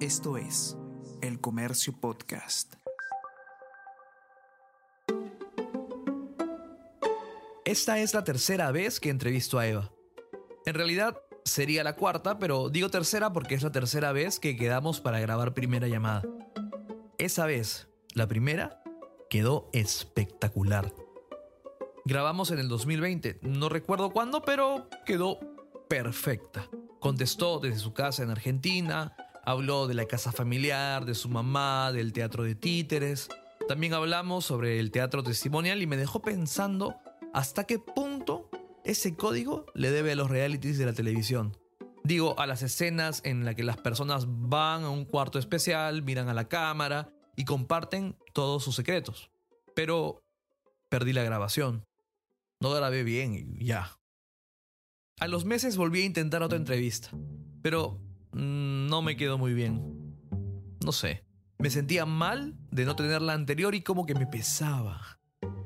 Esto es El Comercio Podcast. Esta es la tercera vez que entrevisto a Eva. En realidad sería la cuarta, pero digo tercera porque es la tercera vez que quedamos para grabar primera llamada. Esa vez, la primera, quedó espectacular. Grabamos en el 2020, no recuerdo cuándo, pero quedó perfecta. Contestó desde su casa en Argentina, habló de la casa familiar, de su mamá, del teatro de títeres. También hablamos sobre el teatro testimonial y me dejó pensando hasta qué punto ese código le debe a los realities de la televisión. Digo, a las escenas en las que las personas van a un cuarto especial, miran a la cámara y comparten todos sus secretos. Pero perdí la grabación. No grabé bien y ya. A los meses volví a intentar otra entrevista, pero mm, no me quedó muy bien. No sé, me sentía mal de no tener la anterior y como que me pesaba.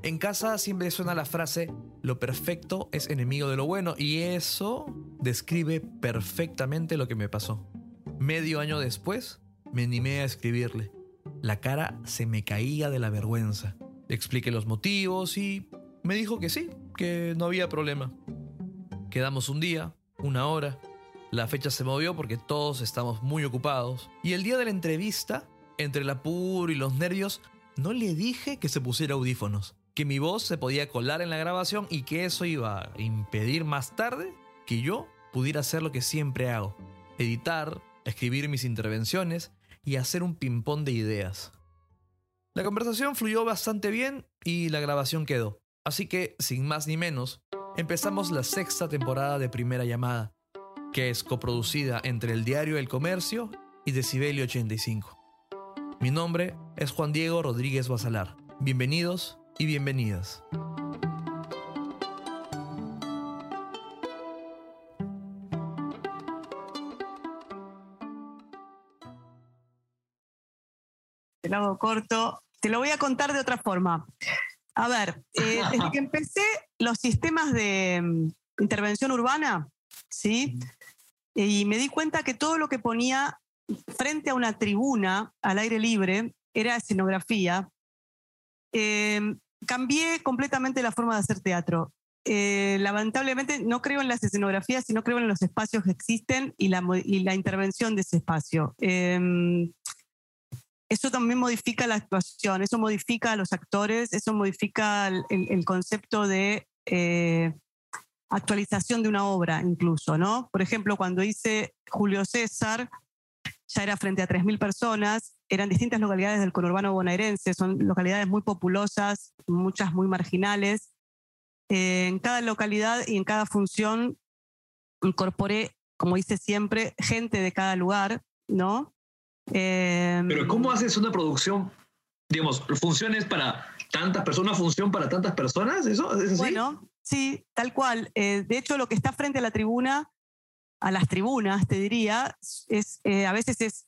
En casa siempre suena la frase, lo perfecto es enemigo de lo bueno, y eso describe perfectamente lo que me pasó. Medio año después, me animé a escribirle. La cara se me caía de la vergüenza. Le expliqué los motivos y me dijo que sí, que no había problema. Quedamos un día, una hora. La fecha se movió porque todos estamos muy ocupados. Y el día de la entrevista, entre el apuro y los nervios, no le dije que se pusiera audífonos, que mi voz se podía colar en la grabación y que eso iba a impedir más tarde que yo pudiera hacer lo que siempre hago, editar, escribir mis intervenciones y hacer un ping-pong de ideas. La conversación fluyó bastante bien y la grabación quedó. Así que, sin más ni menos, empezamos la sexta temporada de Primera Llamada, que es coproducida entre el diario El Comercio y Decibelio 85. Mi nombre es Juan Diego Rodríguez Basalar. Bienvenidos y bienvenidas. Te lo hago corto. Te lo voy a contar de otra forma. A ver, eh, desde que empecé los sistemas de mm, intervención urbana, ¿sí? Y me di cuenta que todo lo que ponía frente a una tribuna al aire libre era escenografía. Eh, cambié completamente la forma de hacer teatro. Eh, lamentablemente no creo en las escenografías, sino creo en los espacios que existen y la, y la intervención de ese espacio. Eh, eso también modifica la actuación, eso modifica a los actores, eso modifica el, el concepto de eh, actualización de una obra incluso, ¿no? Por ejemplo, cuando hice Julio César, ya era frente a 3.000 personas, eran distintas localidades del conurbano bonaerense, son localidades muy populosas, muchas muy marginales. Eh, en cada localidad y en cada función incorporé, como hice siempre, gente de cada lugar, ¿no? Eh, Pero ¿cómo haces una producción, digamos, funciones para tantas personas, función para tantas personas? ¿Eso es así? Bueno, sí, tal cual. Eh, de hecho, lo que está frente a la tribuna, a las tribunas, te diría, es eh, a veces es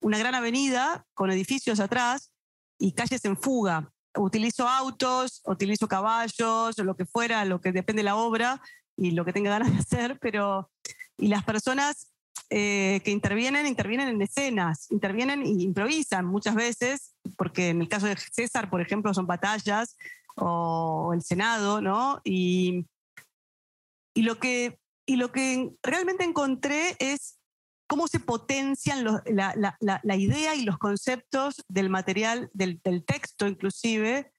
una gran avenida con edificios atrás y calles en fuga. Utilizo autos, utilizo caballos, lo que fuera, lo que depende de la obra y lo que tenga ganas de hacer, pero y las personas eh, que intervienen, intervienen en escenas, intervienen e improvisan muchas veces, porque en el caso de César, por ejemplo, son batallas o el Senado, ¿no? Y, y, lo, que, y lo que realmente encontré es cómo se potencian los, la, la, la, idea y los conceptos del material, del, del texto inclusive,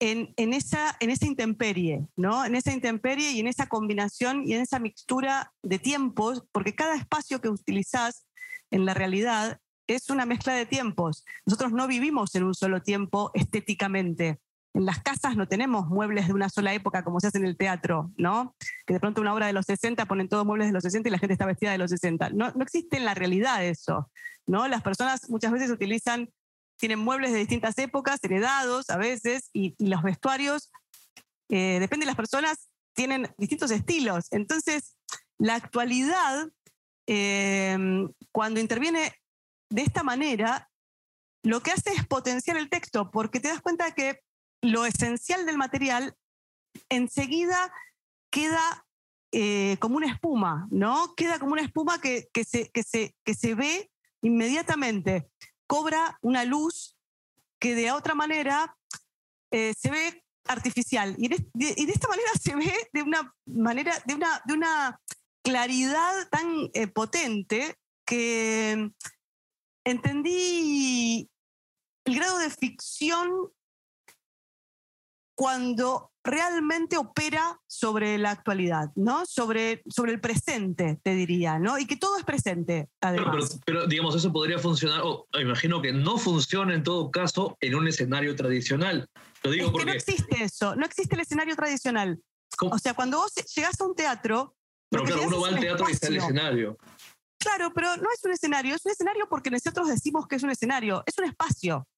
en, en, esa, en esa intemperie, ¿no? En esa intemperie y en esa combinación y en esa mixtura de tiempos, porque cada espacio que utilizás en la realidad es una mezcla de tiempos. Nosotros no vivimos en un solo tiempo estéticamente. En las casas no tenemos muebles de una sola época como se hace en el teatro, ¿no? Que de pronto una obra de los 60 ponen todos muebles de los 60 y la gente está vestida de los 60. No, existe en la realidad eso, ¿no? Las personas muchas veces utilizan tienen muebles de distintas épocas, heredados a veces, y, los vestuarios, eh, depende de las personas, tienen distintos estilos. Entonces, la actualidad, eh, cuando interviene de esta manera, lo que hace es potenciar el texto, porque te das cuenta que lo esencial del material enseguida queda eh, como una espuma, ¿no? Queda como una espuma que, que, se, que, se, que se ve inmediatamente cobra una luz que de otra manera eh, se ve artificial. Y de, esta manera se ve de una manera, de una, de una claridad tan eh, potente que entendí el grado de ficción cuando realmente opera sobre la actualidad, ¿no? Sobre, sobre el presente, te diría, ¿no? Y que todo es presente, además. Pero, digamos, eso podría funcionar, o imagino que no funciona en todo caso en un escenario tradicional. Lo digo porque... no existe eso, no existe el escenario tradicional. O sea, cuando vos llegas a un teatro... Pero claro, uno va al teatro y está el escenario. Claro, pero no es un escenario, es un escenario porque nosotros decimos que es un escenario, es un espacio.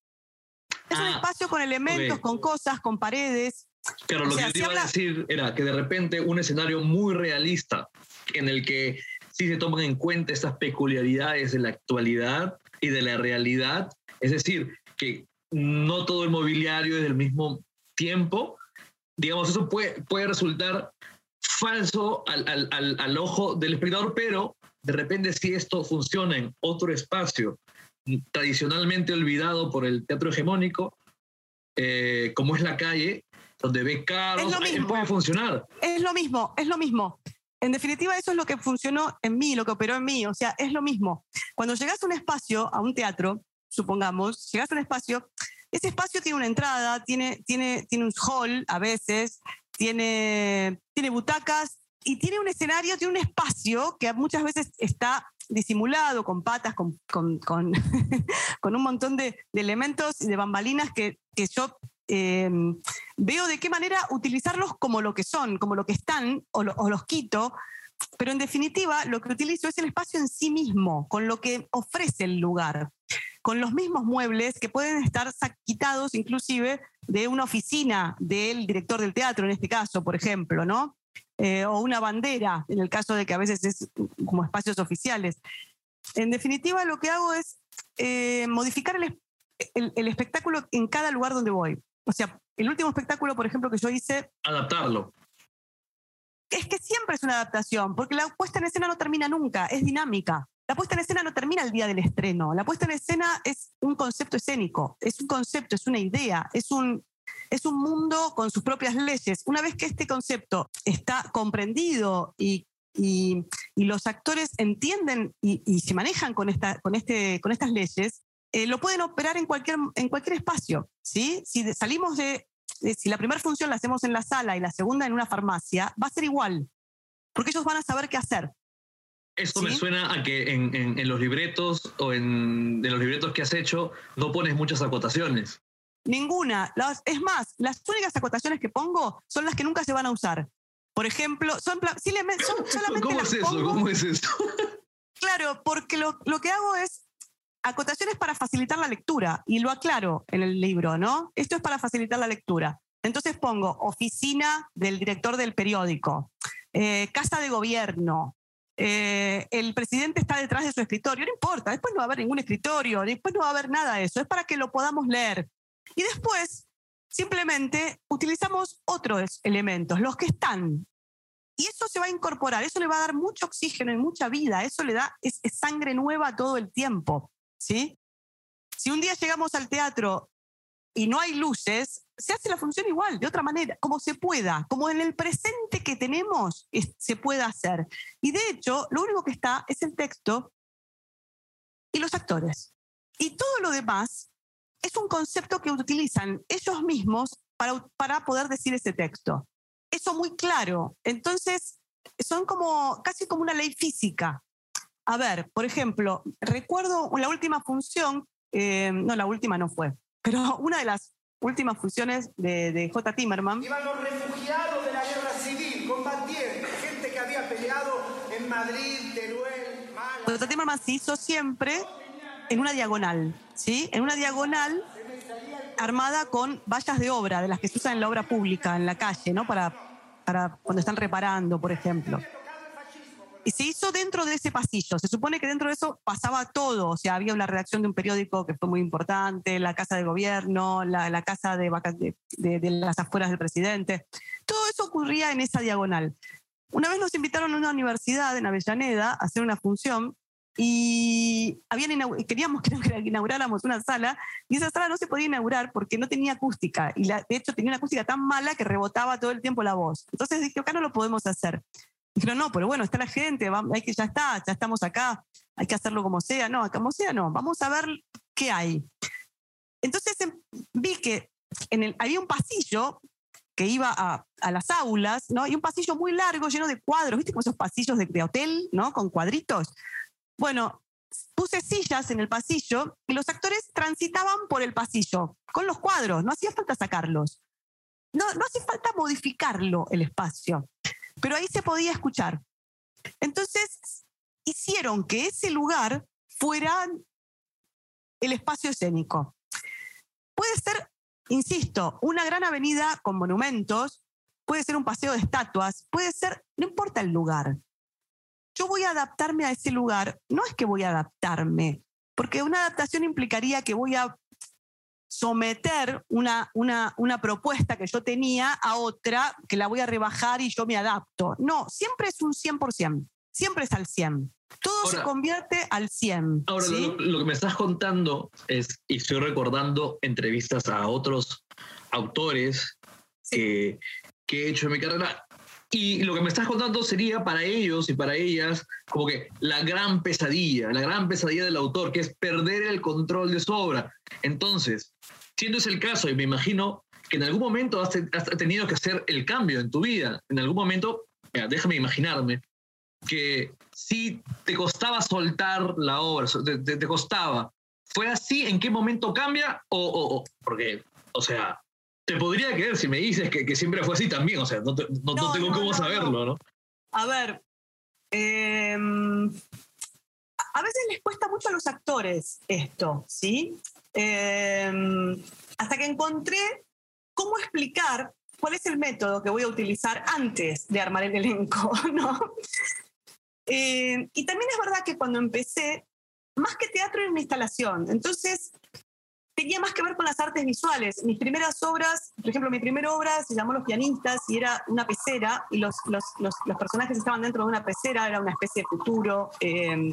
Es un ah, espacio con elementos, con cosas, con paredes. Claro, lo que yo iba a decir era que de repente un escenario muy realista en el que sí se toman en cuenta estas peculiaridades de la actualidad y de la realidad, es decir, que no todo el mobiliario es del mismo tiempo, digamos, eso puede, puede resultar falso al, al, al, ojo del espectador, pero de repente si esto funciona en otro espacio tradicionalmente olvidado por el teatro hegemónico, eh, como es la calle, donde ve carros, puede funcionar. Es lo mismo, es lo mismo. En definitiva, eso es lo que funcionó en mí, lo que operó en mí. O sea, es lo mismo. Cuando llegas a un espacio, a un teatro, supongamos, llegas a un espacio, ese espacio tiene una entrada, tiene, tiene, tiene un hall a veces, tiene, tiene butacas y tiene un escenario, tiene un espacio que muchas veces está disimulado, con patas, con, con, con, un montón de, elementos y de bambalinas que, que yo em, veo de qué manera utilizarlos como lo que son, como lo que están, o, o, los quito, pero en definitiva lo que utilizo es el espacio en sí mismo, con lo que ofrece el lugar, con los mismos muebles que pueden estar quitados inclusive de una oficina del director del teatro, en este caso, por ejemplo, ¿no? Eh, o una bandera, en el caso de que a veces es como espacios oficiales. En definitiva, lo que hago es eh, modificar el, el, espectáculo en cada lugar donde voy. O sea, el último espectáculo, por ejemplo, que yo hice... Adaptarlo. Es que siempre es una adaptación, porque la puesta en escena no termina nunca, es dinámica. La puesta en escena no termina el día del estreno. La puesta en escena es un concepto escénico, es un concepto, es una idea, es un, es un mundo con sus propias leyes. Una vez que este concepto está comprendido y, los actores entienden y, se manejan con, esta, con, este, con estas leyes, eh, lo pueden operar en cualquier, en cualquier espacio. ¿sí? Si salimos de, si la primera función la hacemos en la sala y la segunda en una farmacia, va a ser igual, porque ellos van a saber qué hacer. Esto me suena a que en, los libretos o en, en, los libretos que has hecho no pones muchas acotaciones. Ninguna. es más, las únicas acotaciones que pongo son las que nunca se van a usar. Por ejemplo, son, solamente ¿Cómo es eso? ¿Cómo es eso? claro, porque lo, lo que hago es acotaciones para facilitar la lectura y lo aclaro en el libro, ¿no? Esto es para facilitar la lectura. Entonces pongo oficina del director del periódico, eh, casa de gobierno, eh, el presidente está detrás de su escritorio, no importa, después no va a haber ningún escritorio, después no va a haber nada de eso, es para que lo podamos leer. Y después, simplemente utilizamos otros elementos, los que están. Y eso se va a incorporar, eso le va a dar mucho oxígeno y mucha vida, eso le da es, sangre nueva todo el tiempo. ¿sí? Si un día llegamos al teatro y no hay luces, se hace la función igual, de otra manera, como se pueda, como en el presente que tenemos se pueda hacer. Y de hecho, lo único que está es el texto y los actores. Y todo lo demás es un concepto que utilizan ellos mismos para, para poder decir ese texto. Eso muy claro. Entonces, son como casi como una ley física. A ver, por ejemplo, recuerdo la última función, eh, no, la última no fue, pero una de las últimas funciones de, de J. Timerman. Iban los refugiados de la guerra civil, combatientes, gente que había peleado en Madrid, Teruel, Málaga. J. Timerman se hizo siempre en una diagonal, ¿sí? En una diagonal armada con vallas de obra, de las que se usan en la obra pública, en la calle, ¿no? Para, para cuando están reparando, por ejemplo. Y se hizo dentro de ese pasillo. Se supone que dentro de eso pasaba todo. O sea, había una redacción de un periódico que fue muy importante, la casa de gobierno, la, casa de, de, de, las afueras del presidente. Todo eso ocurría en esa diagonal. Una vez nos invitaron a una universidad en Avellaneda a hacer una función y queríamos que inauguráramos una sala y esa sala no se podía inaugurar porque no tenía acústica y de hecho tenía una acústica tan mala que rebotaba todo el tiempo la voz. Entonces dije, acá no lo podemos hacer. Dijeron, no, pero bueno, está la gente, hay que ya está, ya estamos acá, hay que hacerlo como sea. No, como sea, no, vamos a ver qué hay. Entonces em, vi que había un pasillo que iba a, a, las aulas, ¿no? Y un pasillo muy largo, lleno de cuadros, ¿viste? Como esos pasillos de, de hotel, ¿no? Con cuadritos. Bueno, puse sillas en el pasillo y los actores transitaban por el pasillo con los cuadros, no hacía falta sacarlos. No, no hacía falta modificarlo el espacio, pero ahí se podía escuchar. Entonces, hicieron que ese lugar fuera el espacio escénico. Puede ser, insisto, una gran avenida con monumentos, puede ser un paseo de estatuas, puede ser, no importa el lugar, yo voy a adaptarme a ese lugar. No es que voy a adaptarme, porque una adaptación implicaría que voy a someter una, una, una, propuesta que yo tenía a otra, que la voy a rebajar y yo me adapto. No, siempre es un 100%, siempre es al 100. Todo se convierte al 100. Ahora, lo, que me estás contando es, y estoy recordando entrevistas a otros autores que, que he hecho en mi carrera, y lo que me estás contando sería para ellos y para ellas como que la gran pesadilla, la gran pesadilla del autor, que es perder el control de su obra. Entonces, siendo ese el caso, y me imagino que en algún momento has, tenido que hacer el cambio en tu vida, en algún momento, déjame imaginarme, que si te costaba soltar la obra, te, te, costaba. ¿Fue así? ¿En qué momento cambia? O, o, porque, o sea, te podría creer si me dices que, siempre fue así también, o sea, no, tengo cómo saberlo, ¿no? A ver, em, a veces les cuesta mucho a los actores esto, ¿sí? Em, hasta que encontré cómo explicar cuál es el método que voy a utilizar antes de armar el elenco, ¿no? Em, y también es verdad que cuando empecé, más que teatro era una instalación, entonces tenía más que ver con las artes visuales. Mis primeras obras, por ejemplo, mi primera obra se llamó Los pianistas y era una pecera y los, los, los, personajes estaban dentro de una pecera, era una especie de futuro eh,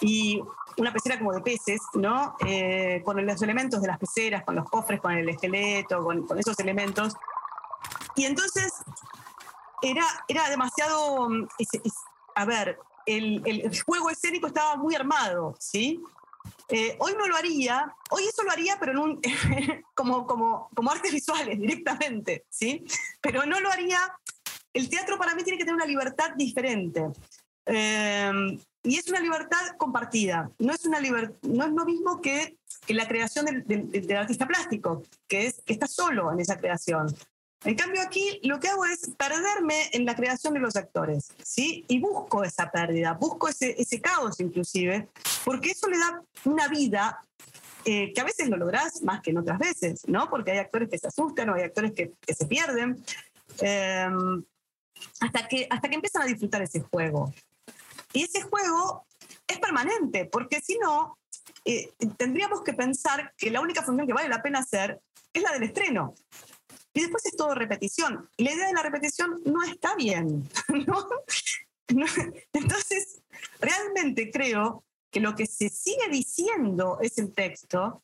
y una pecera como de peces, ¿no? Eh, con los elementos de las peceras, con los cofres, con el esqueleto, con, con esos elementos. Y entonces era, era demasiado, a ver, el, el, juego escénico estaba muy armado, ¿sí? Eh, hoy no lo haría, hoy eso lo haría, pero en un, como, como, como artes visuales directamente, ¿sí? Pero no lo haría, el teatro para mí tiene que tener una libertad diferente. Eh, y es una libertad compartida, no es, una no es lo mismo que, que la creación del, del, artista plástico, que, es, que está solo en esa creación. En cambio aquí lo que hago es perderme en la creación de los actores, ¿sí? Y busco esa pérdida, busco ese, ese caos inclusive, porque eso le da una vida eh, que a veces lo lográs más que en otras veces, ¿no? Porque hay actores que se asustan o hay actores que, que se pierden, em, hasta, que, hasta que empiezan a disfrutar ese juego. Y ese juego es permanente, porque si no, eh, tendríamos que pensar que la única función que vale la pena hacer es la del estreno. Y después es todo repetición. Y la idea de la repetición no está bien. Entonces, realmente creo que lo que se sigue diciendo es el texto,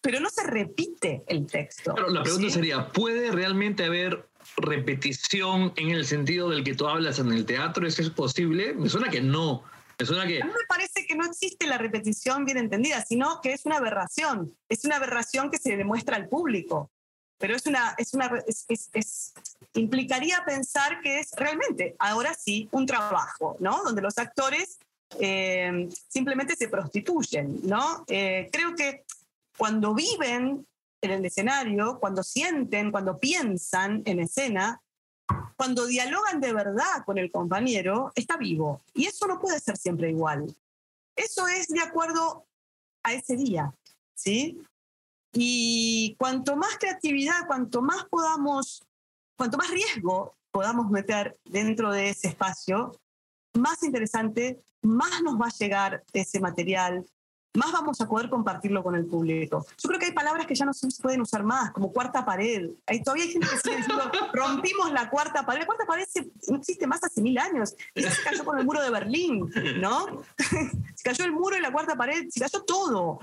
pero no se repite el texto. Pero la pregunta sería, ¿puede realmente haber repetición en el sentido del que tú hablas en el teatro? ¿Eso es posible? Me suena que no. Me suena que... A mí me parece que no existe la repetición bien entendida, sino que es una aberración. Es una aberración que se demuestra al público pero es una, es una es, implicaría pensar que es realmente, ahora sí, un trabajo, ¿no? Donde los actores eh, simplemente se prostituyen, ¿no? Eh, creo que cuando viven en el escenario, cuando sienten, cuando piensan en escena, cuando dialogan de verdad con el compañero, está vivo. Y eso no puede ser siempre igual. Eso es de acuerdo a ese día, ¿sí? Y cuanto más creatividad, cuanto más podamos, cuanto más riesgo podamos meter dentro de ese espacio, más interesante, más nos va a llegar ese material, más vamos a poder compartirlo con el público. Yo creo que hay palabras que ya no se pueden usar más, como cuarta pared. Hay, todavía hay gente que sigue diciendo, rompimos la cuarta pared. La cuarta pared no existe más hace mil años. Y se cayó con el muro de Berlín, ¿no? se cayó el muro y la cuarta pared, se cayó todo.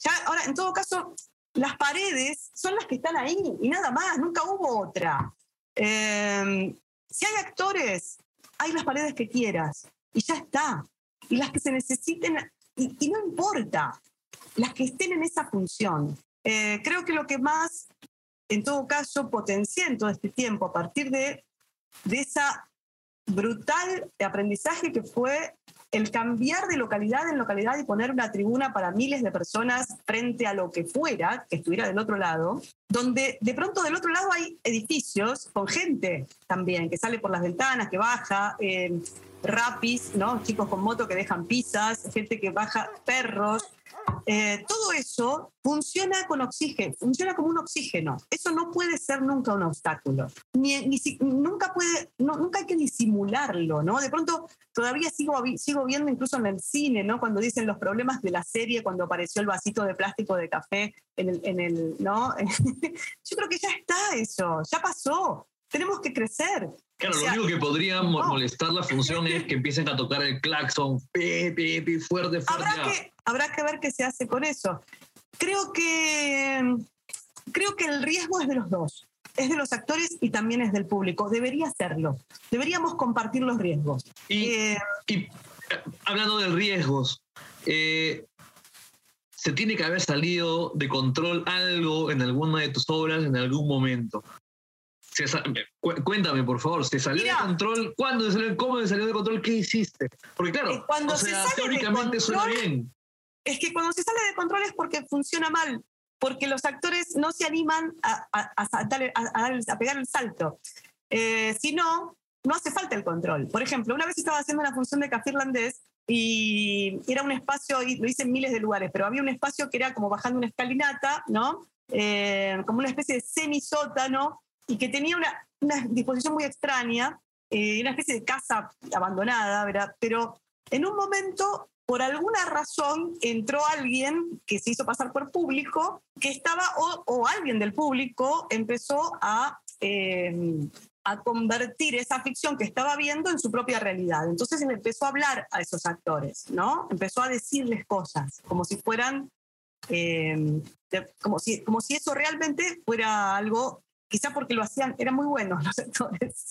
Ya, ahora, en todo caso, las paredes son las que están ahí y nada más, nunca hubo otra. Em, si hay actores, hay las paredes que quieras y ya está. Y las que se necesiten y, no importa las que estén en esa función. Eh, creo que lo que más, en todo caso, potencié en todo este tiempo, a partir de, de esa brutal aprendizaje que fue el cambiar de localidad en localidad y poner una tribuna para miles de personas frente a lo que fuera, que estuviera del otro lado, donde de pronto del otro lado hay edificios con gente también, que sale por las ventanas, que baja, eh, rapis, ¿no? chicos con moto que dejan pizzas, gente que baja perros. Eh, todo eso funciona con oxígeno, funciona como un oxígeno. Eso no puede ser nunca un obstáculo. Ni, nunca, puede, nunca hay que disimularlo, ¿no? De pronto todavía sigo, sigo viendo incluso en el cine, ¿no? Cuando dicen los problemas de la serie, cuando apareció el vasito de plástico de café en el, en el ¿no? Yo creo que ya está eso, ya pasó. Tenemos que crecer. Claro, lo único que podría molestar la función es que empiecen a tocar el claxon, fuerte, fuerte. Habrá que, habrá que ver qué se hace con eso. Creo que, creo que el riesgo es de los dos. Es de los actores y también es del público. Debería serlo. Deberíamos compartir los riesgos. Y, eh, eh, hablando de riesgos, eh, se tiene que haber salido de control algo en alguna de tus obras en algún momento cuéntame, por favor, ¿se salió de control? ¿Cuándo se salió? ¿Cómo se salió de control? ¿Qué hiciste? Porque claro, eh, cuando se sale teóricamente suena bien. Es que cuando se sale de control es porque funciona mal, porque los actores no se animan a, a, pegar el salto. Eh, si no, no hace falta el control. Por ejemplo, una vez estaba haciendo una función de café irlandés y era un espacio, y lo hice en miles de lugares, pero había un espacio que era como bajando una escalinata, ¿no? Eh, como una especie de semisótano y que tenía una, una disposición muy extraña, eh, una especie de casa abandonada, ¿verdad? Pero en un momento, por alguna razón, entró alguien que se hizo pasar por público, que estaba, o, alguien del público empezó a... Eh, a convertir esa ficción que estaba viendo en su propia realidad. Entonces él empezó a hablar a esos actores, ¿no? Empezó a decirles cosas, como si fueran, eh, como, si, como si eso realmente fuera algo quizá porque lo hacían, eran muy buenos los actores.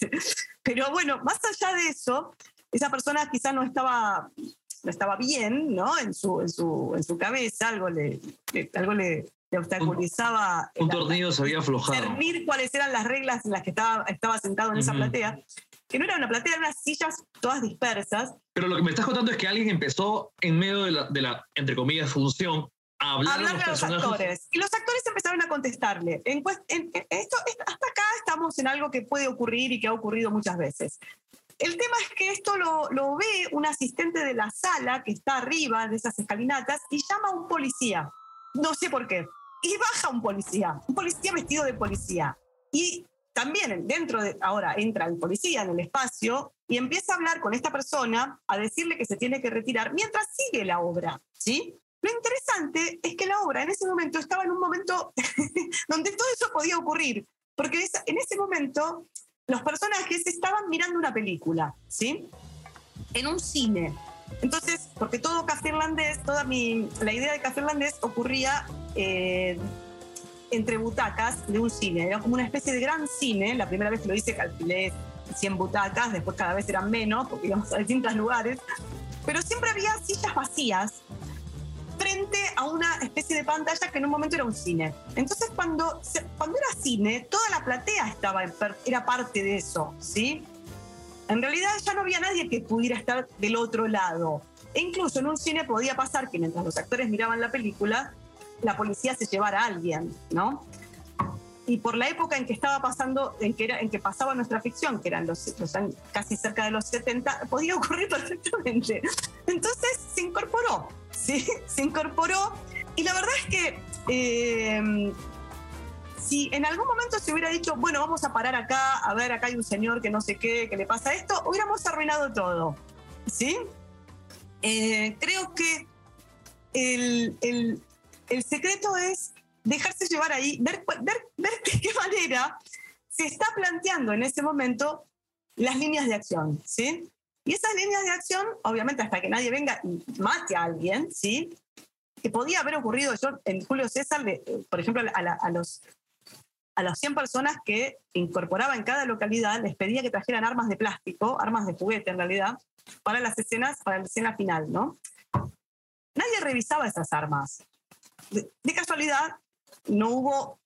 Pero bueno, más allá de eso, esa persona quizá no estaba, no estaba bien, ¿no? En su, en su, en su cabeza, algo le, algo le, obstaculizaba. Un, tornillo se había aflojado. Discernir cuáles eran las reglas en las que estaba, estaba sentado en esa platea. Que no era una platea, eran unas sillas todas dispersas. Pero lo que me estás contando es que alguien empezó en medio de la, de la entre comillas, función hablar, a los, actores. Y los actores empezaron a contestarle. En, esto, hasta acá estamos en algo que puede ocurrir y que ha ocurrido muchas veces. El tema es que esto lo, ve un asistente de la sala que está arriba de esas escalinatas y llama a un policía. No sé por qué. Y baja un policía, un policía vestido de policía. Y también dentro de, ahora entra el policía en el espacio y empieza a hablar con esta persona, a decirle que se tiene que retirar mientras sigue la obra, ¿sí? Lo interesante es que la obra en ese momento estaba en un momento donde todo eso podía ocurrir, porque en ese momento los personajes estaban mirando una película, ¿sí? En un cine. Entonces, porque todo café irlandés, toda mi, la idea de café irlandés ocurría eh, entre butacas de un cine. Era como una especie de gran cine. La primera vez que lo hice calculé 100 butacas, después cada vez eran menos, porque íbamos a distintos lugares. Pero siempre había sillas vacías frente a una especie de pantalla que en un momento era un cine. Entonces, cuando, cuando era cine, toda la platea estaba era parte de eso, ¿sí? En realidad ya no había nadie que pudiera estar del otro lado. E incluso en un cine podía pasar que mientras los actores miraban la película, la policía se llevara a alguien, ¿no? Y por la época en que estaba pasando, en que, era, en que pasaba nuestra ficción, que eran los, los casi cerca de los 70, podía ocurrir perfectamente. Entonces se incorporó ¿sí? se incorporó. Y la verdad es que eh, si en algún momento se hubiera dicho, bueno, vamos a parar acá, a ver, acá hay un señor que no sé qué, que le pasa esto, hubiéramos arruinado todo. ¿Sí? Eh, creo que el, el- el secreto es dejarse llevar ahí, ver, ver, ver de qué manera se está planteando en ese momento las líneas de acción, ¿sí? Y esas líneas de acción, obviamente hasta que nadie venga y mate a alguien, ¿sí? Que podía haber ocurrido, yo en Julio César, por ejemplo, a, la- a los, a las 100 personas que incorporaba en cada localidad, les pedía que trajeran armas de plástico, armas de juguete en realidad, para las escenas, para la escena final, ¿no? Nadie revisaba esas armas. De, de casualidad, no hubo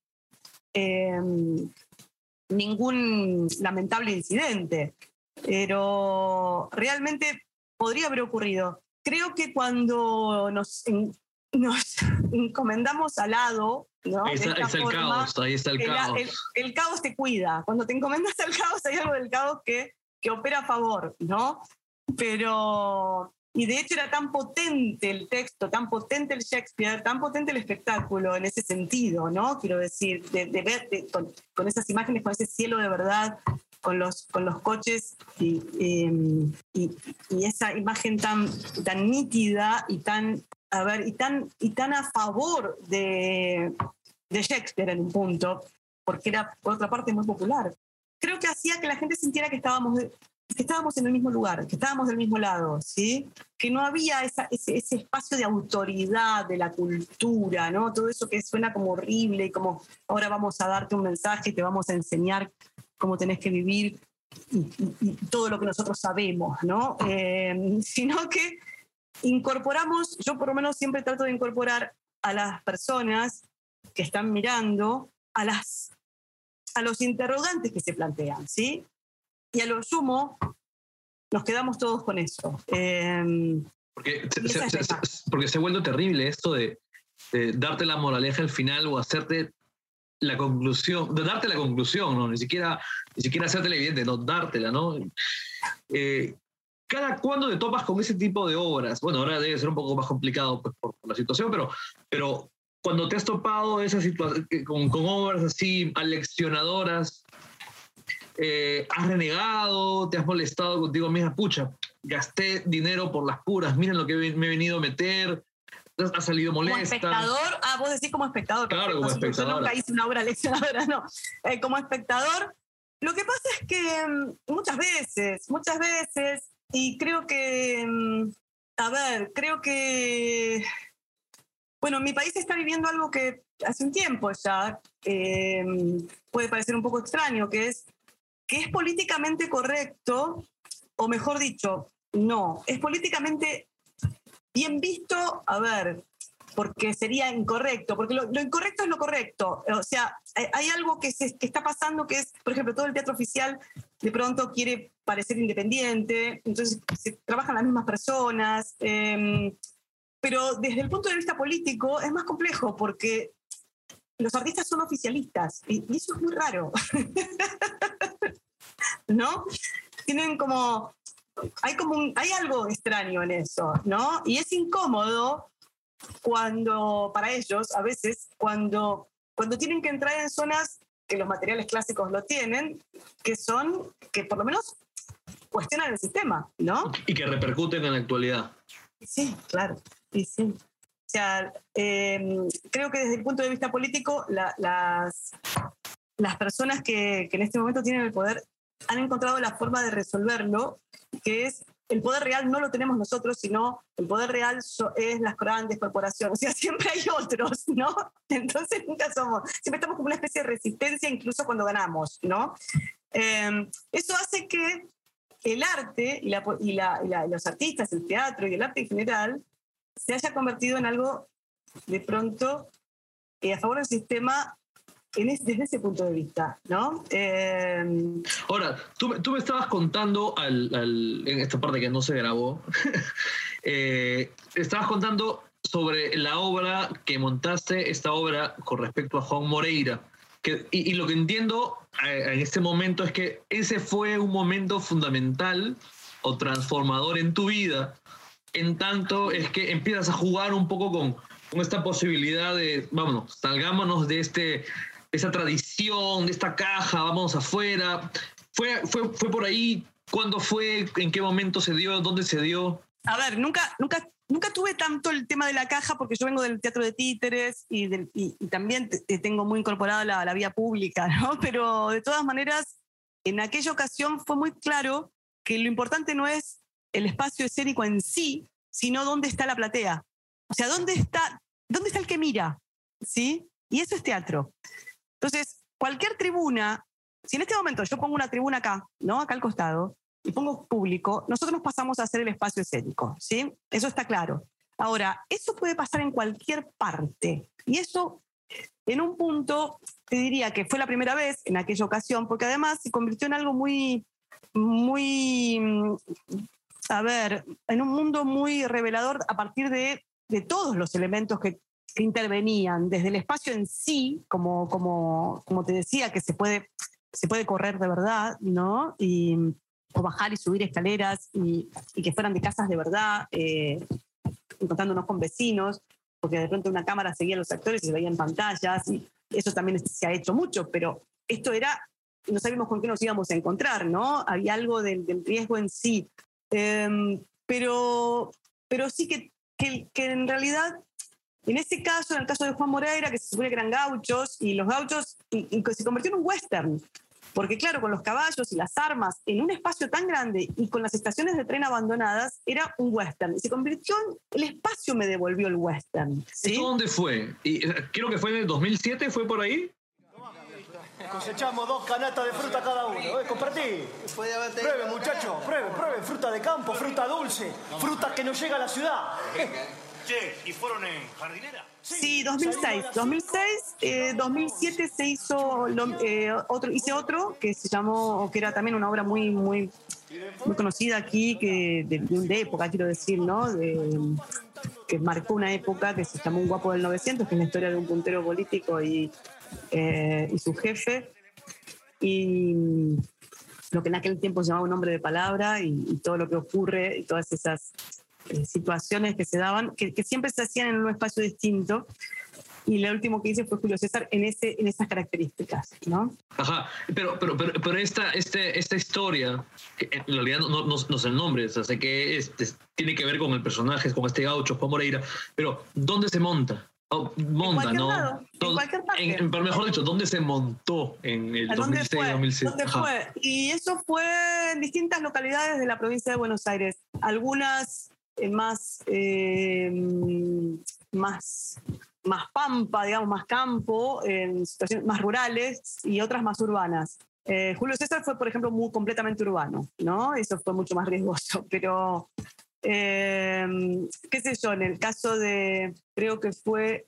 eh, ningún lamentable incidente, pero realmente podría haber ocurrido. Creo que cuando nos, nos encomendamos al lado, ¿no? Esta ahí está el forma, caos, ahí está el el, caos. el- el caos te cuida. Cuando te encomendas al caos, hay algo del caos que, que opera a favor, ¿no? Pero, y de hecho era tan potente el texto, tan potente el Shakespeare, tan potente el espectáculo en ese sentido, ¿no? Quiero decir, de, de ver de- con, con esas imágenes, con ese cielo de verdad, con los, con los coches y, eh, y- y esa imagen tan, tan nítida y tan, a ver, y tan, y tan a favor de, de Shakespeare en un punto, porque era, por otra parte, muy popular. Creo que hacía que la gente sintiera que estábamos, que estábamos en el mismo lugar, que estábamos del mismo lado, ¿sí? Que no había esa- ese, ese espacio de autoridad de la cultura, ¿no? Todo eso que suena como horrible como ahora vamos a darte un mensaje y te vamos a enseñar cómo tenés que vivir y, y- y todo lo que nosotros sabemos, ¿no? Eh, sino que incorporamos, yo por lo menos siempre trato de incorporar a las personas que están mirando, a, las, a los interrogantes que se plantean, ¿sí? Y a lo sumo, nos quedamos todos con eso. Eh, Porque se, se- se- porque se ha vuelto terrible esto de, de darte la moraleja al final o hacerte la conclusión, de darte la conclusión, ¿no? Ni siquiera, ni siquiera hacértela evidente, no, dártela, ¿no? Eh, ¿Cada cuándo te topas con ese tipo de obras? Bueno, ahora debe ser un poco más complicado pues, por, la situación, pero, pero cuando te has topado esa eh, con, con obras así aleccionadoras, eh, has renegado, te has molestado contigo misma, pucha, gasté dinero por las puras, miren lo que me he venido a meter, has salido como molesta. espectador, ah, vos decís como espectador. Claro, como perfecto. Yo nunca hice una obra leccionadora, no. Eh, como espectador, lo que pasa es que mm, muchas veces, muchas veces, y creo que, mm, a ver, creo que, bueno, mi país está viviendo algo que hace un tiempo ya eh, puede parecer un poco extraño, que es que es políticamente correcto, o mejor dicho, no, es políticamente bien visto, a ver, porque sería incorrecto, porque lo, incorrecto es lo correcto. O sea, hay, algo que, se, está pasando que es, por ejemplo, todo el teatro oficial de pronto quiere parecer independiente, entonces se trabajan las mismas personas, eh, pero desde el punto de vista político es más complejo porque los artistas son oficialistas y, y eso es muy raro. ¿No? Tienen como hay como un- hay algo extraño en eso, ¿no? Y es incómodo cuando, para ellos, a veces, cuando, cuando tienen que entrar en zonas que los materiales clásicos lo tienen, que son, que por lo menos cuestionan el sistema, ¿no? Y que repercuten en la actualidad. Sí, claro, y sí. O sea, eh, creo que desde el punto de vista político, la- las, las personas que, que en este momento tienen el poder han encontrado la forma de resolverlo, que es el poder real no lo tenemos nosotros, sino el poder real es las grandes corporaciones. O sea, siempre hay otros, ¿no? Entonces nunca somos, siempre estamos como una especie de resistencia incluso cuando ganamos, ¿no? Eh, eso hace que el arte y, la y la- los artistas, el teatro y el arte en general se haya convertido en algo de pronto eh, a favor del sistema en es- desde ese punto de vista, ¿no? Eh, Ahora, tú, tú me estabas contando al- al- en esta parte que no se grabó, eh, estabas contando sobre la obra que montaste, esta obra con respecto a Juan Moreira. Que, y, y lo que entiendo eh, en este momento es que ese fue un momento fundamental o transformador en tu vida, en tanto es que empiezas a jugar un poco con, con esta posibilidad de, vámonos, salgámonos de este, esa tradición, de esta caja, vamos afuera. ¿Fue, fue, fue por ahí? ¿Cuándo fue? ¿En qué momento se dio? ¿Dónde se dio? a ver, nunca, nunca, nunca tuve tanto el tema de la caja porque yo vengo del teatro de títeres y, también tengo muy incorporada la, la, vía pública, ¿no? Pero de todas maneras, en aquella ocasión fue muy claro que lo importante no es el espacio escénico en sí, sino dónde está la platea. O sea, dónde está, dónde está el que mira, ¿sí? Y eso es teatro. Entonces, cualquier tribuna, si en este momento yo pongo una tribuna acá, ¿no? Acá al costado, y pongo público, nosotros nos pasamos a hacer el espacio escénico, ¿sí? Eso está claro. Ahora, eso puede pasar en cualquier parte. Y eso, en un punto, te diría que fue la primera vez en aquella ocasión, porque además se convirtió en algo muy, muy, a ver, en un mundo muy revelador a partir de, de todos los elementos que, que, intervenían, desde el espacio en sí, como, como, como te decía, que se puede, se puede correr de verdad, ¿no? Y, o bajar y subir escaleras y, que fueran de casas de verdad, eh, encontrándonos con vecinos, porque de pronto una cámara seguía a los actores y se veía en pantallas, y eso también se ha hecho mucho, pero esto era, no sabíamos con qué nos íbamos a encontrar, ¿no? Había algo del, riesgo en sí. Em, pero, pero sí que, que, que, en realidad, en ese caso, en el caso de Juan Moreira, que se supone que eran gauchos, y los gauchos, y, y se convirtió en un western, porque claro, con los caballos y las armas en un espacio tan grande y con las estaciones de tren abandonadas, era un western. Y se convirtió en, el espacio me devolvió el western. ¿sí? ¿Esto dónde fue? Y, eh, creo que fue en el 2007, ¿fue por ahí? Cosechamos dos canastas de fruta cada uno. ¿eh? Compartí. Pruebe, muchachos, pruebe, pruebe. Fruta de campo, fruta dulce, fruta que no llega a la ciudad. Che, ¿y fueron en jardinera? Sí, 2006. 2006, 2007 se hizo eh, otro, hice otro que se llamó, que era también una obra muy, muy, muy conocida aquí, que de, época, quiero decir, ¿no? que marcó una época que se llamó Un guapo del 900, que es la historia de un puntero político y, eh, y su jefe. Y lo que en aquel tiempo se llamaba un hombre de palabra y todo lo que ocurre y todas esas eh, situaciones que se daban, que, siempre se hacían en un espacio distinto. Y lo último que hice fue Julio César en, ese, en esas características, ¿no? Ajá, pero, pero, pero, pero esta, este, esta historia, que en realidad no, no, no sé el nombre, o sea, sé que este, tiene que ver con el personaje, con este gaucho, Juan Moreira, pero ¿dónde se monta? Oh, monta, ¿no? Lado, en cualquier parte. pero mejor dicho, ¿dónde se montó en el 2006-2007? ¿Dónde fue? Y eso fue en distintas localidades de la provincia de Buenos Aires. Algunas más, eh, más, más pampa, digamos, más campo, en situaciones más rurales y otras más urbanas. Eh, Julio César fue, por ejemplo, muy completamente urbano, ¿no? Eso fue mucho más riesgoso, pero eh, qué sé yo, en el caso de, creo que fue,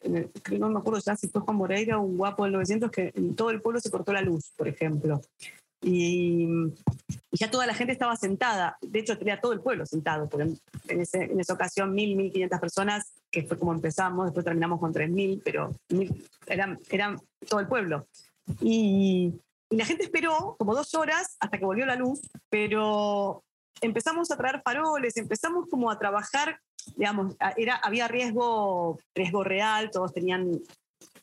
no me acuerdo ya si fue Juan Moreira, un guapo del 900, que en todo el pueblo se cortó la luz, por ejemplo. Y, ya toda la gente estaba sentada. De hecho, tenía todo el pueblo sentado, porque en, esa ocasión 1.000, 1.500 personas, que fue como empezamos, después terminamos con 3.000, pero eran, eran todo el pueblo. Y, la gente esperó como dos horas hasta que volvió la luz, pero empezamos a traer faroles, empezamos como a trabajar, digamos, era, había riesgo, riesgo real, todos tenían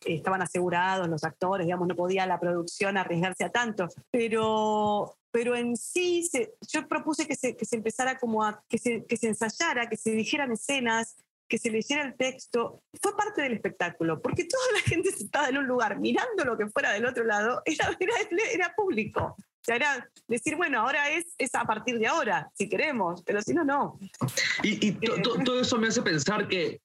estaban asegurados los actores, digamos, no podía la producción arriesgarse a tanto, pero, pero en sí yo propuse que se, que se empezara como a, que se, que se ensayara, que se dijeran escenas, que se leyera el texto, fue parte del espectáculo, porque toda la gente estaba en un lugar mirando lo que fuera del otro lado, era, era, era público. O sea, era decir, bueno, ahora es, es a partir de ahora, si queremos, pero si no, no. Y, y eh, todo eso me hace pensar que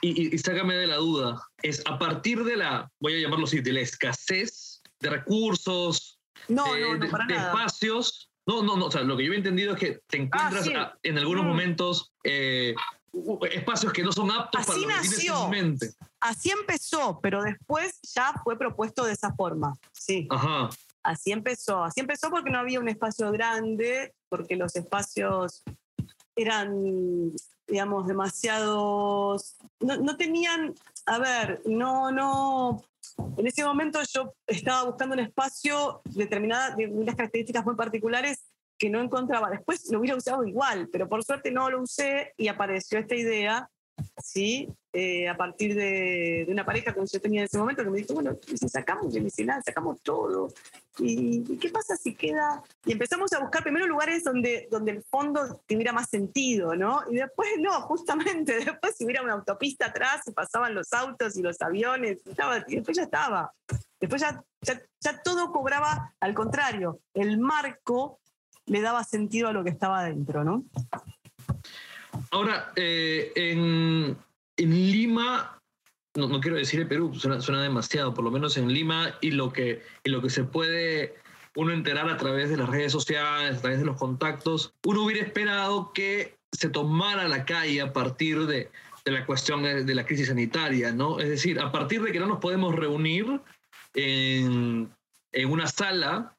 y, sácame de la duda, es a partir de la, voy a llamarlo así, de la escasez de recursos, no, de, espacios. No, no, no, o sea, lo que yo he entendido es que te ah, encuentras en algunos mm. momentos eh, espacios que no son aptos Así para nació. mente. Así empezó, pero después ya fue propuesto de esa forma. Sí. Ajá. Así empezó. Así empezó porque no había un espacio grande, porque los espacios eran digamos, demasiados, no, tenían, a ver, no, no, en ese momento yo estaba buscando un espacio determinado, de unas características muy particulares que no encontraba. Después lo hubiera usado igual, pero por suerte no lo usé y apareció esta idea, ¿sí? eh, a partir de, una pareja que yo tenía en ese momento que me dijo, bueno, si sacamos de sacamos todo. ¿Y, qué pasa si queda? Y empezamos a buscar primero lugares donde, donde el fondo tuviera más sentido, ¿no? Y después no, justamente, después si hubiera una autopista atrás y pasaban los autos y los aviones, y, después ya estaba. Después ya, ya, todo cobraba al contrario, el marco le daba sentido a lo que estaba adentro, ¿no? Ahora, eh, en, en Lima, no, quiero decir el Perú, suena, demasiado, por lo menos en Lima y lo, que, y lo que se puede uno enterar a través de las redes sociales, a través de los contactos, uno hubiera esperado que se tomara la calle a partir de, de la cuestión de la crisis sanitaria, ¿no? Es decir, a partir de que no nos podemos reunir en, en una sala,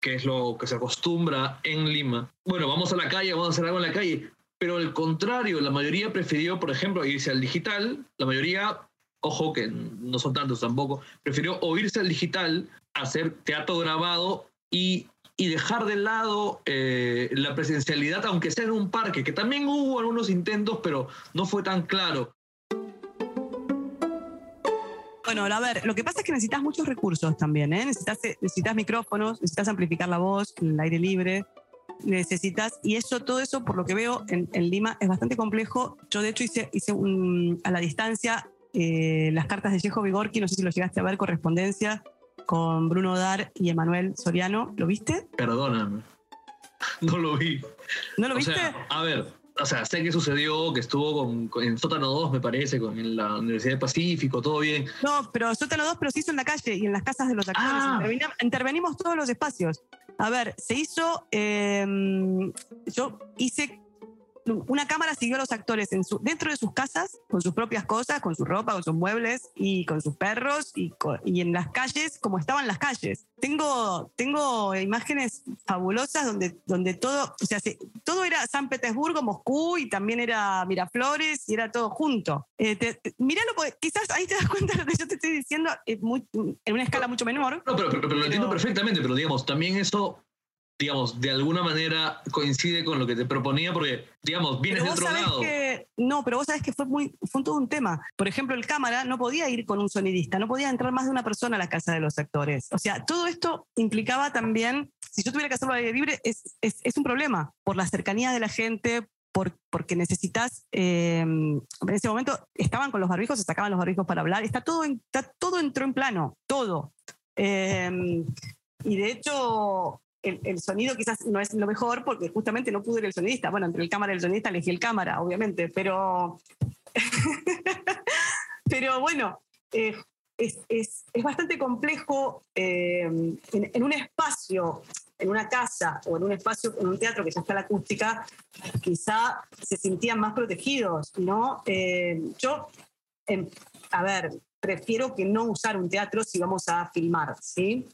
que es lo que se acostumbra en Lima. Bueno, vamos a la calle, vamos a hacer algo en la calle, pero al contrario, la mayoría prefirió, por ejemplo, irse al digital, la mayoría, ojo que no son tantos tampoco, prefirió o irse al digital, hacer teatro grabado y, y dejar de lado eh, la presencialidad, aunque sea en un parque, que también hubo algunos intentos, pero no fue tan claro. Bueno, a ver, lo que pasa es que necesitas muchos recursos también, ¿eh? Necesitas, necesitas micrófonos, necesitas amplificar la voz, el aire libre, necesitas, y eso, todo eso, por lo que veo en, Lima, es bastante complejo. Yo, de hecho, hice, hice a la distancia eh, las cartas de Yejo Vigorki, no sé si lo llegaste a ver, correspondencia con Bruno Dar y Emanuel Soriano. ¿Lo viste? Perdóname. No lo vi. ¿No lo viste? a ver, o sea, sé que sucedió, que estuvo con, en Sótano 2, me parece, con en la Universidad del Pacífico, todo bien. No, pero Sótano 2, pero se hizo en la calle y en las casas de los actores. Ah. intervenimos todos los espacios. A ver, se hizo, em, yo hice una cámara siguió a los actores en su, dentro de sus casas, con sus propias cosas, con su ropa, con sus muebles y con sus perros y, y en las calles como estaban las calles. Tengo, tengo imágenes fabulosas donde, donde todo, o sea, todo era San Petersburgo, Moscú y también era Miraflores y era todo junto. Eh, míralo, quizás ahí te das cuenta de lo que yo te estoy diciendo en una escala mucho menor. No, pero, pero, lo entiendo perfectamente, pero digamos, también eso digamos, de alguna manera coincide con lo que te proponía, porque, digamos, vienes de otro lado. Que, no, pero vos sabés que fue, muy, fue todo un tema. Por ejemplo, el cámara no podía ir con un sonidista, no podía entrar más de una persona a la casa de los actores. O sea, todo esto implicaba también, si yo tuviera que hacerlo al aire libre, es, es, es un problema, por la cercanía de la gente, por, porque necesitas, em, en ese momento estaban con los barbijos, se sacaban los barbijos para hablar, está todo, está, todo entró en plano, todo. Em, y de hecho, el, sonido quizás no es lo mejor porque justamente no pude ir el sonidista. Bueno, entre el cámara y el sonidista elegí el cámara, obviamente, pero. pero bueno, eh, es, es, es, bastante complejo eh, en, un espacio, en una casa o en un espacio, en un teatro que ya está la acústica, quizá se sentían más protegidos, ¿no? Eh, yo, em, a ver, prefiero que no usar un teatro si vamos a filmar, ¿sí?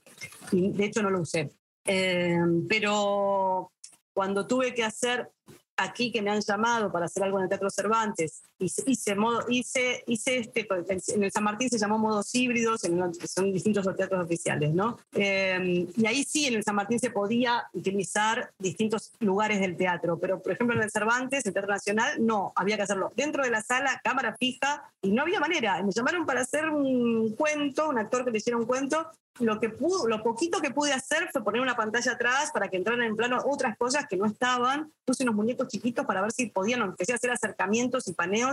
De hecho no lo usé. Em, pero cuando tuve que hacer aquí que me han llamado para hacer algo en el Teatro Cervantes, hice, modo, hice, hice este, en el San Martín se llamó modos híbridos, en, son distintos teatros oficiales, ¿no? Em, y ahí sí, en el San Martín se podía utilizar distintos lugares del teatro, pero por ejemplo en el Cervantes, el Teatro Nacional, no, había que hacerlo dentro de la sala, cámara fija, y no había manera. Me llamaron para hacer un cuento, un actor que le hiciera un cuento, lo, que pudo, lo poquito que pude hacer fue poner una pantalla atrás para que entraran en plano otras cosas que no estaban. Puse unos muñecos chiquitos para ver si podían, empecé a hacer acercamientos y paneos.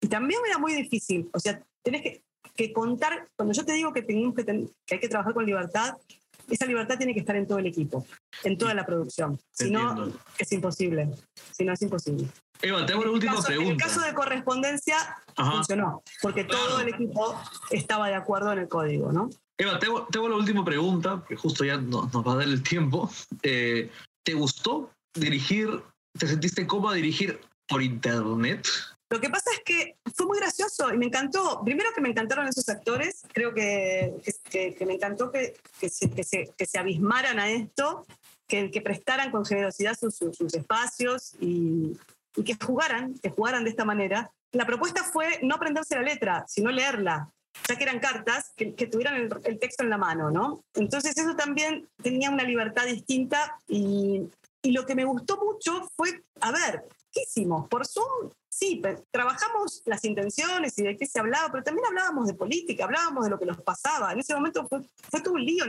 Y también era muy difícil. O sea, tenés que, que contar, cuando yo te digo que, tenemos que, que hay que trabajar con libertad, esa libertad tiene que estar en todo el equipo, en toda la producción. Si no, es imposible. Si no, es imposible. Eva, te hago la última pregunta. En el caso de correspondencia, funcionó, porque todo el equipo estaba de acuerdo en el código, ¿no? Eva, te hago, la última pregunta, que justo ya nos, va a dar el tiempo. Eh, ¿Te gustó dirigir, te sentiste cómoda dirigir por internet? Lo que pasa es que fue muy gracioso y me encantó. Primero que me encantaron esos actores, creo que, que, me encantó que, que se, que, se, abismaran a esto, que, prestaran con generosidad sus, sus, espacios y, y, que jugaran, que jugaran de esta manera. La propuesta fue no aprenderse la letra, sino leerla ya que eran cartas, que, tuvieran el, texto en la mano, ¿no? Entonces eso también tenía una libertad distinta y, y, lo que me gustó mucho fue, a ver, ¿qué hicimos? Por Zoom sí, trabajamos las intenciones y de qué se hablaba, pero también hablábamos de política, hablábamos de lo que nos pasaba. En ese momento fue, fue todo un lío,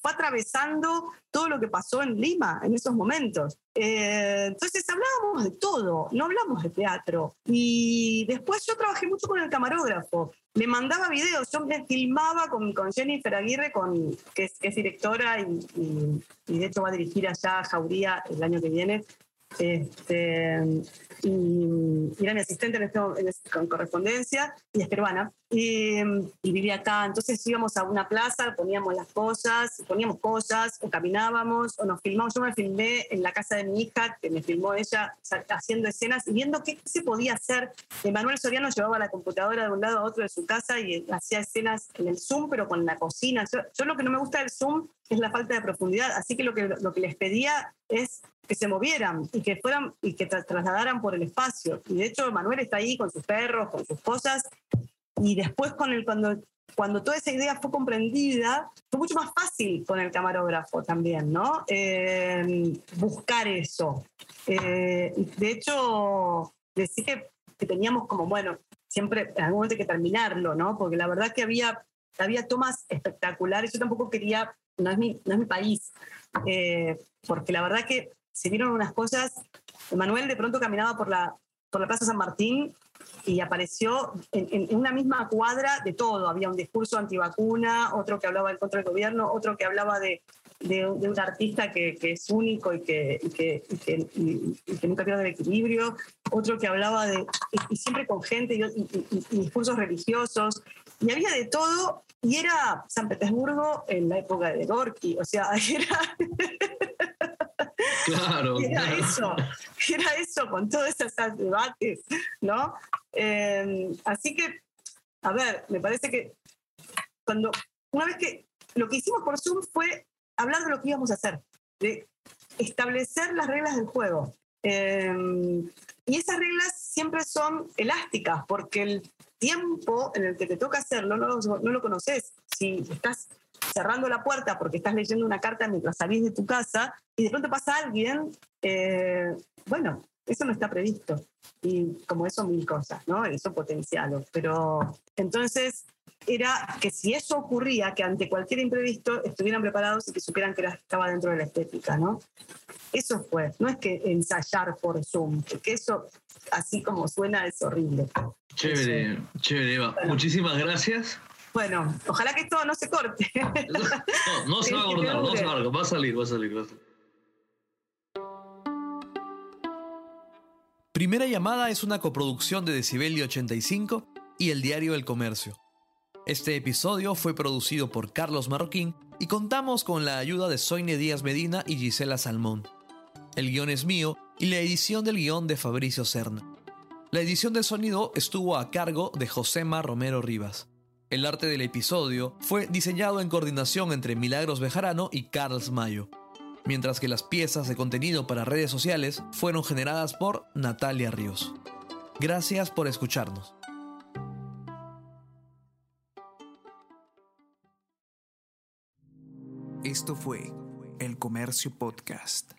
fue atravesando todo lo que pasó en Lima en esos momentos. Eh, entonces hablábamos de todo, no hablamos de teatro. Y después yo trabajé mucho con el camarógrafo. Me mandaba videos, yo me filmaba con, con Jennifer Aguirre, con, que, es, directora y, y, de hecho va a dirigir allá a Jauría el año que viene. Este, y, era mi asistente en, este, este, con correspondencia y es peruana y, vivía acá. Entonces íbamos a una plaza, poníamos las cosas, poníamos cosas o caminábamos o nos filmamos. Yo me filmé en la casa de mi hija, que me filmó ella haciendo escenas y viendo qué se podía hacer. Manuel Soriano llevaba la computadora de un lado a otro de su casa y hacía escenas en el Zoom, pero con la cocina. Yo, yo lo que no me gusta del Zoom es la falta de profundidad, así que lo que, lo que les pedía es que se movieran y que fueran y que trasladaran por el espacio. Y de hecho Manuel está ahí con sus perros, con sus cosas, y después con el, cuando, cuando toda esa idea fue comprendida, fue mucho más fácil con el camarógrafo también, ¿no? Eh, buscar eso. Eh, de hecho, decía que, que, teníamos como, bueno, siempre en algún momento hay que terminarlo, ¿no? Porque la verdad que había, había tomas espectaculares. Yo tampoco quería, no es mi, no es mi país, eh, porque la verdad que se vieron unas cosas. Manuel de pronto caminaba por la, por la Plaza San Martín y apareció en, una misma cuadra de todo. Había un discurso antivacuna, otro que hablaba en contra del gobierno, otro que hablaba de, de, un artista que, que, es único y que, y que, y que, nunca pierde el equilibrio, otro que hablaba de, y, siempre con gente y, discursos religiosos, y había de todo, y era San Petersburgo en la época de Gorky, o sea, era... Claro. Era eso, era eso con todos esos debates, ¿no? Em, así que, a ver, me parece que cuando, una vez que lo que hicimos por Zoom fue hablar de lo que íbamos a hacer, de establecer las reglas del juego. Em, y esas reglas siempre son elásticas, porque el tiempo en el que te toca hacerlo no, lo conoces. Si estás cerrando la puerta porque estás leyendo una carta mientras salís de tu casa y de pronto pasa alguien, eh, bueno, eso no está previsto. Y como eso, mil cosas, ¿no? Eso potencial. Pero entonces era que si eso ocurría, que ante cualquier imprevisto estuvieran preparados y que supieran que estaba dentro de la estética, ¿no? Eso fue, no es que ensayar por Zoom, porque eso, así como suena, es horrible. Chévere, chévere, Eva. Muchísimas gracias. Bueno, ojalá que esto no se corte. No, no se va a cortar, no se va a va a salir, va a salir, va a salir. Primera llamada es una coproducción de Decibelio 85 y el Diario El Comercio. Este episodio fue producido por Carlos Marroquín y contamos con la ayuda de Soine Díaz Medina y Gisela Salmón. El guion es mío y la edición del guion de Fabricio Serna. La edición de sonido estuvo a cargo de Josema Romero Rivas. El arte del episodio fue diseñado en coordinación entre Milagros Bejarano y Carls Mayo, mientras que las piezas de contenido para redes sociales fueron generadas por Natalia Ríos. Gracias por escucharnos. Esto fue El Comercio Podcast.